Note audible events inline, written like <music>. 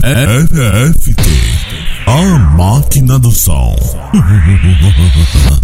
FFT, a máquina do som. <laughs>